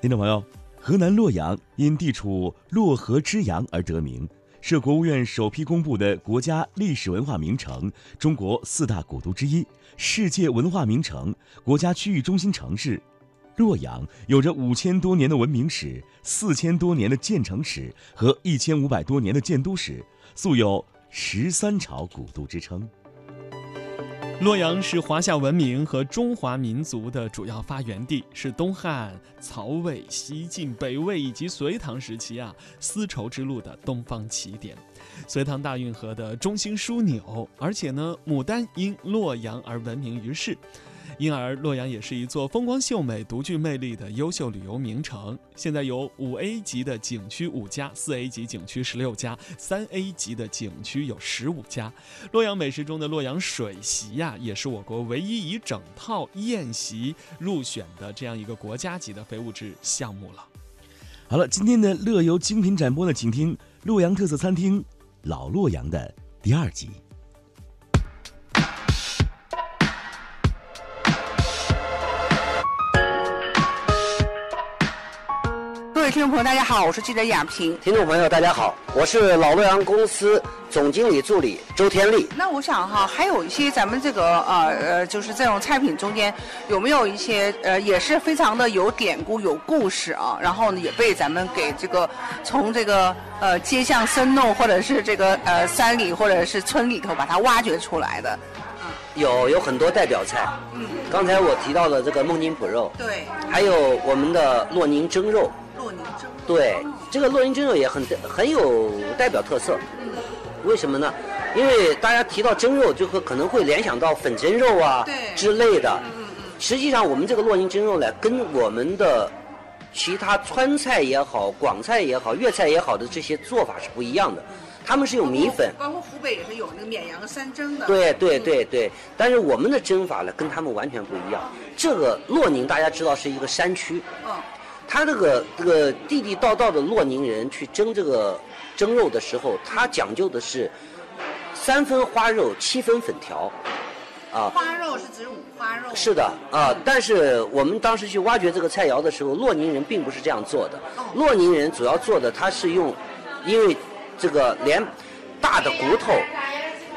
听众朋友，河南洛阳因地处洛河之阳而得名，是国务院首批公布的国家历史文化名城、中国四大古都之一、世界文化名城、国家区域中心城市。洛阳有着五千多年的文明史、四千多年的建城史和一千五百多年的建都史，素有“十三朝古都”之称。洛阳是华夏文明和中华民族的主要发源地，是东汉、曹魏、西晋、北魏以及隋唐时期啊丝绸之路的东方起点，隋唐大运河的中心枢纽，而且呢，牡丹因洛阳而闻名于世。因而，洛阳也是一座风光秀美、独具魅力的优秀旅游名城。现在有五 A 级的景区五家，四 A 级景区十六家，三 A 级的景区有十五家。洛阳美食中的洛阳水席呀，也是我国唯一以整套宴席入选的这样一个国家级的非物质项目了。好了，今天的乐游精品展播呢，请听洛阳特色餐厅老洛阳的第二集。听众朋友，大家好，我是记者亚萍。听众朋友，大家好，我是老洛阳公司总经理助理周天利。那我想哈，还有一些咱们这个呃呃，就是这种菜品中间有没有一些呃，也是非常的有典故、有故事啊？然后呢，也被咱们给这个从这个呃街巷深弄，或者是这个呃山里或者是村里头把它挖掘出来的。有有很多代表菜。嗯。刚才我提到的这个孟津脯肉。对。还有我们的洛宁蒸肉。对，这个洛宁蒸肉也很很有代表特色。为什么呢？因为大家提到蒸肉，就会可能会联想到粉蒸肉啊之类的。实际上，我们这个洛宁蒸肉呢，跟我们的其他川菜也好、广菜也好、粤菜也好的这些做法是不一样的。他们是用米粉，包括湖北也是有那个绵阳山蒸的。对对对对，但是我们的蒸法呢，跟他们完全不一样。这个洛宁大家知道是一个山区。嗯。他这个这个地地道道的洛宁人去蒸这个蒸肉的时候，他讲究的是三分花肉，七分粉条，啊。花肉是指五花肉。是的啊，但是我们当时去挖掘这个菜肴的时候，洛宁人并不是这样做的。洛宁人主要做的，他是用，因为这个连大的骨头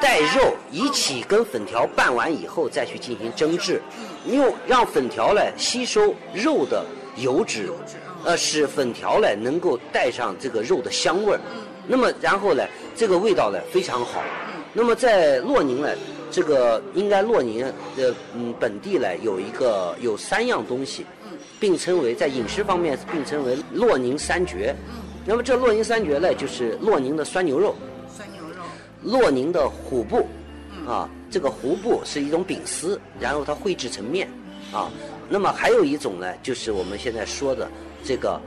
带肉一起跟粉条拌完以后再去进行蒸制，用让粉条来吸收肉的。油脂，呃，使粉条呢能够带上这个肉的香味儿，那么然后呢，这个味道呢非常好。那么在洛宁呢，这个应该洛宁的嗯本地呢有一个有三样东西，并称为在饮食方面并称为洛宁三绝。那么这洛宁三绝呢，就是洛宁的酸牛肉，酸牛肉，洛宁的虎布，啊，这个虎布是一种饼丝，然后它绘制成面，啊。那么还有一种呢，就是我们现在说的这个，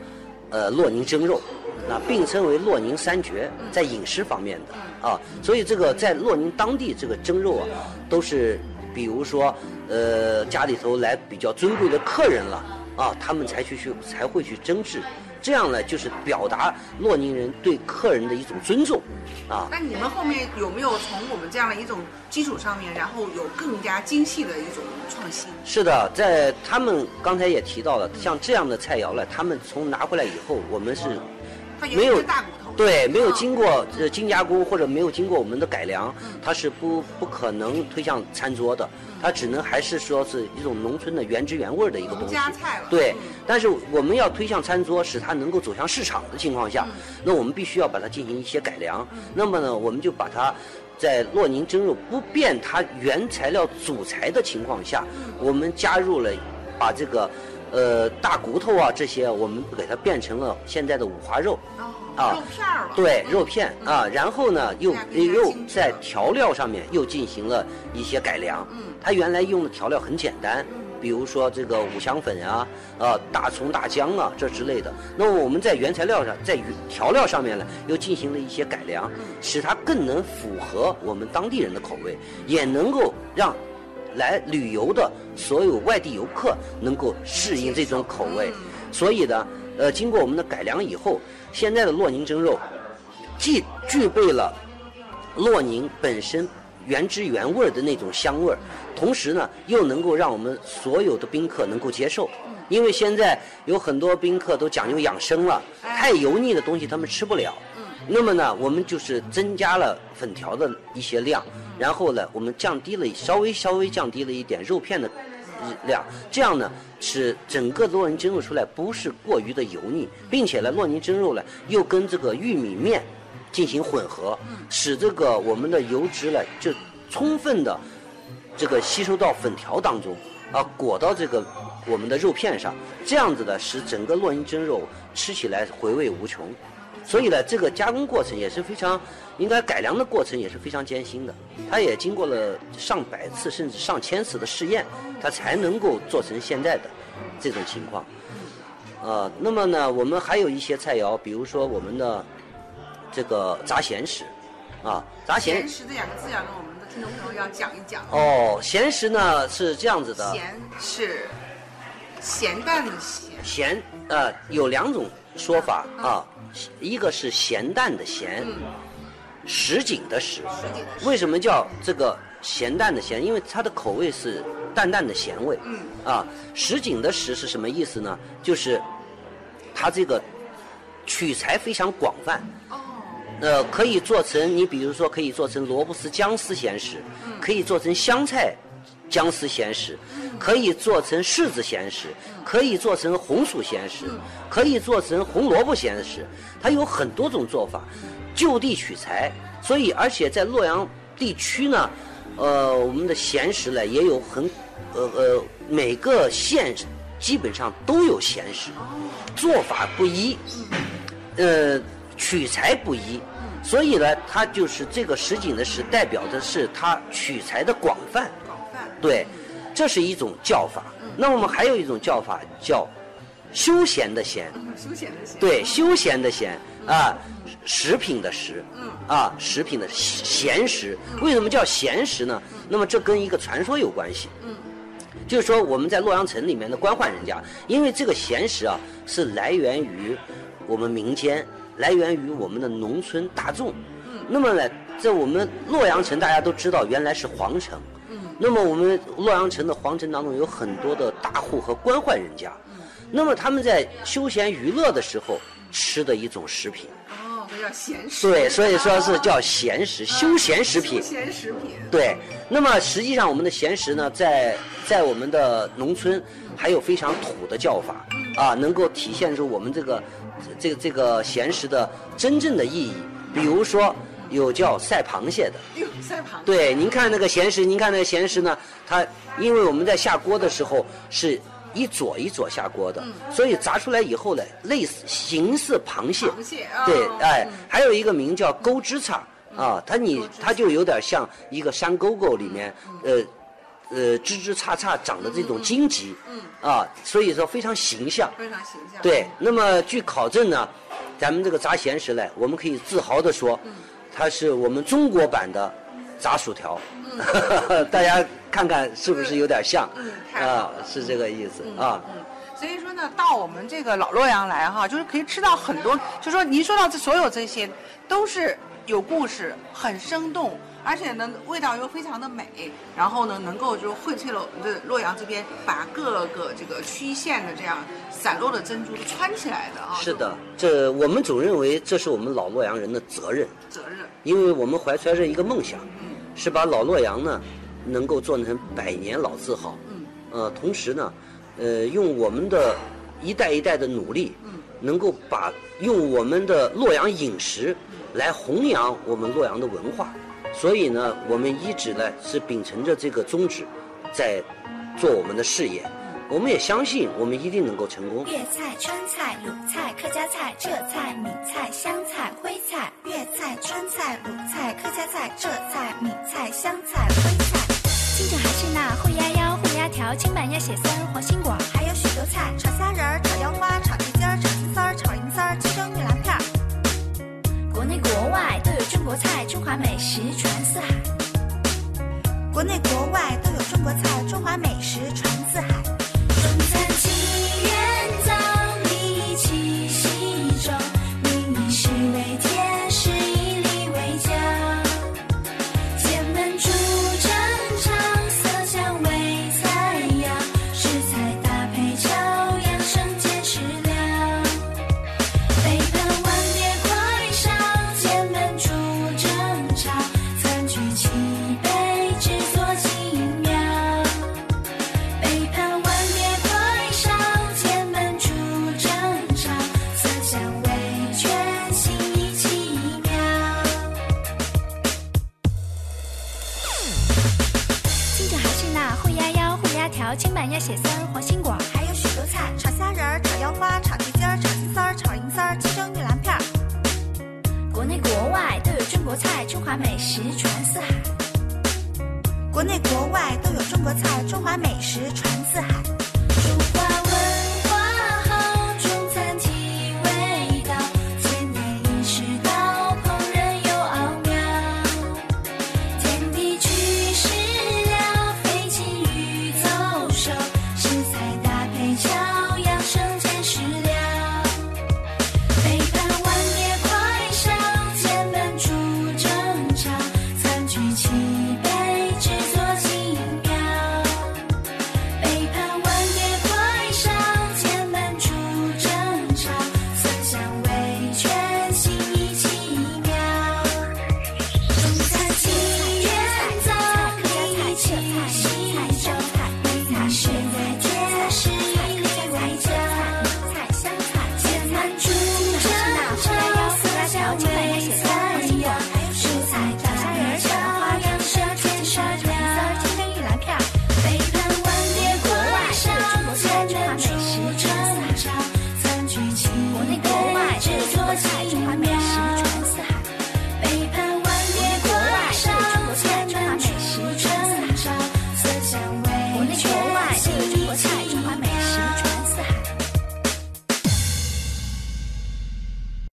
呃，洛宁蒸肉，那并称为洛宁三绝，在饮食方面的啊，所以这个在洛宁当地这个蒸肉啊，都是比如说呃家里头来比较尊贵的客人了啊，他们才去去才会去蒸制。这样呢，就是表达洛宁人对客人的一种尊重，啊。那你们后面有没有从我们这样的一种基础上面，然后有更加精细的一种创新？是的，在他们刚才也提到了，像这样的菜肴呢，他们从拿回来以后，我们是没有大骨头，对，没有经过呃精加工或者没有经过我们的改良，它是不不可能推向餐桌的。它只能还是说是一种农村的原汁原味的一个东西，对。但是我们要推向餐桌，使它能够走向市场的情况下，那我们必须要把它进行一些改良。那么呢，我们就把它在洛宁蒸肉不变它原材料主材的情况下，我们加入了把这个呃大骨头啊这些，我们给它变成了现在的五花肉。啊，肉片了。对，肉片啊，然后呢，又又在调料上面又进行了一些改良。嗯，它原来用的调料很简单，比如说这个五香粉啊，呃，大葱、大姜啊，这之类的。那么我们在原材料上，在调料上面呢，又进行了一些改良，使它更能符合我们当地人的口味，也能够让来旅游的所有外地游客能够适应这种口味。所以呢，呃，经过我们的改良以后。现在的洛宁蒸肉，既具备了洛宁本身原汁原味儿的那种香味儿，同时呢又能够让我们所有的宾客能够接受。因为现在有很多宾客都讲究养生了，太油腻的东西他们吃不了。那么呢，我们就是增加了粉条的一些量，然后呢，我们降低了稍微稍微降低了一点肉片的量，这样呢，使整个洛宁蒸肉出来不是过于的油腻，并且呢，洛宁蒸肉呢又跟这个玉米面进行混合，使这个我们的油脂呢就充分的这个吸收到粉条当中，啊，裹到这个我们的肉片上，这样子的，使整个洛宁蒸肉吃起来回味无穷。所以呢，这个加工过程也是非常，应该改良的过程也是非常艰辛的。它也经过了上百次甚至上千次的试验，它才能够做成现在的这种情况。呃，那么呢，我们还有一些菜肴，比如说我们的这个炸咸食，啊，炸咸咸食这两个字要跟我们的听众朋友要讲一讲。哦，咸食呢是这样子的，咸是咸淡的咸，咸呃有两种说法啊，一个是咸淡的咸，什锦的什。实际的是为什么叫这个咸淡的咸？因为它的口味是淡淡的咸味。嗯啊，什锦的什是什么意思呢？就是它这个取材非常广泛。哦，呃，可以做成你比如说可以做成萝卜丝姜丝咸食，可以做成香菜姜丝咸食，可以做成柿子咸食，可以做成红薯咸食，可以做成红萝卜咸食，它有很多种做法，就地取材。所以，而且在洛阳地区呢，呃，我们的咸食呢也有很，呃呃，每个县基本上都有咸食，做法不一。呃，取材不一，所以呢，它就是这个什锦的什，代表的是它取材的广泛。广泛。对，这是一种叫法。那我们还有一种叫法叫休闲的闲，嗯休闲的闲。对，休闲的闲啊，食品的食，啊，食品的闲食。为什么叫闲食呢？那么这跟一个传说有关系。就是说我们在洛阳城里面的官宦人家，因为这个闲食啊是来源于我们民间，来源于我们的农村大众。那么呢，在我们洛阳城，大家都知道原来是皇城。那么我们洛阳城的皇城当中有很多的大户和官宦人家，那么他们在休闲娱乐的时候吃的一种食品。哦，这叫闲食。对，所以说是叫闲食，休闲食品休。闲食品。对，那么实际上我们的闲食呢，在在我们的农村还有非常土的叫法啊，能够体现出我们这个这个这个闲食的真正的意义。比如说有叫赛螃蟹的，赛螃蟹。对，您看那个咸食，您看那个咸食呢，它因为我们在下锅的时候是一撮一撮下锅的，所以炸出来以后呢，类似形似螃蟹。螃蟹啊。对，哎嗯，还有一个名叫钩枝叉啊，它你它就有点像一个山沟沟里面，呃，呃，枝枝杈杈长的这种荆棘，嗯啊，所以说非常形象。非常形象。对，那么据考证呢，咱们这个炸咸食呢，我们可以自豪的说，它是我们中国版的炸薯条，嗯 大家看看是不是有点像？嗯啊，是这个意思啊。嗯，所以说呢，到我们这个老洛阳来哈，就是可以吃到很多，就说您说到这所有这些，都是有故事，很生动，而且呢味道又非常的美，然后呢能够就荟萃了我们的洛阳这边，把各个这个区县的这样散落的珍珠都穿起来的啊。是的，这我们总认为这是我们老洛阳人的责任。责任。因为我们怀揣着一个梦想，嗯是把老洛阳呢能够做成百年老字号。嗯。呃，同时呢，呃，用我们的一代一代的努力，嗯能够把用我们的洛阳饮食来弘扬我们洛阳的文化。所以呢，我们一直呢是秉承着这个宗旨，在做我们的事业。我们也相信我们一定能够成功。粤菜、川菜、鲁菜、客家菜、浙菜、闽菜、湘菜、徽菜。粤菜、川菜、鲁菜、客家菜、浙菜、闽菜、湘菜、徽菜。清蒸海参呐，烩鸭腰、烩鸭条、青板鸭血丝、黄心果，还有许多菜，炒虾仁儿、炒腰花、炒鸡筋炒中国菜，中华美食传四海。国内国外都有中国菜，中华美食传四海。美食传四海。国内国外都有中国菜中华美食传四海。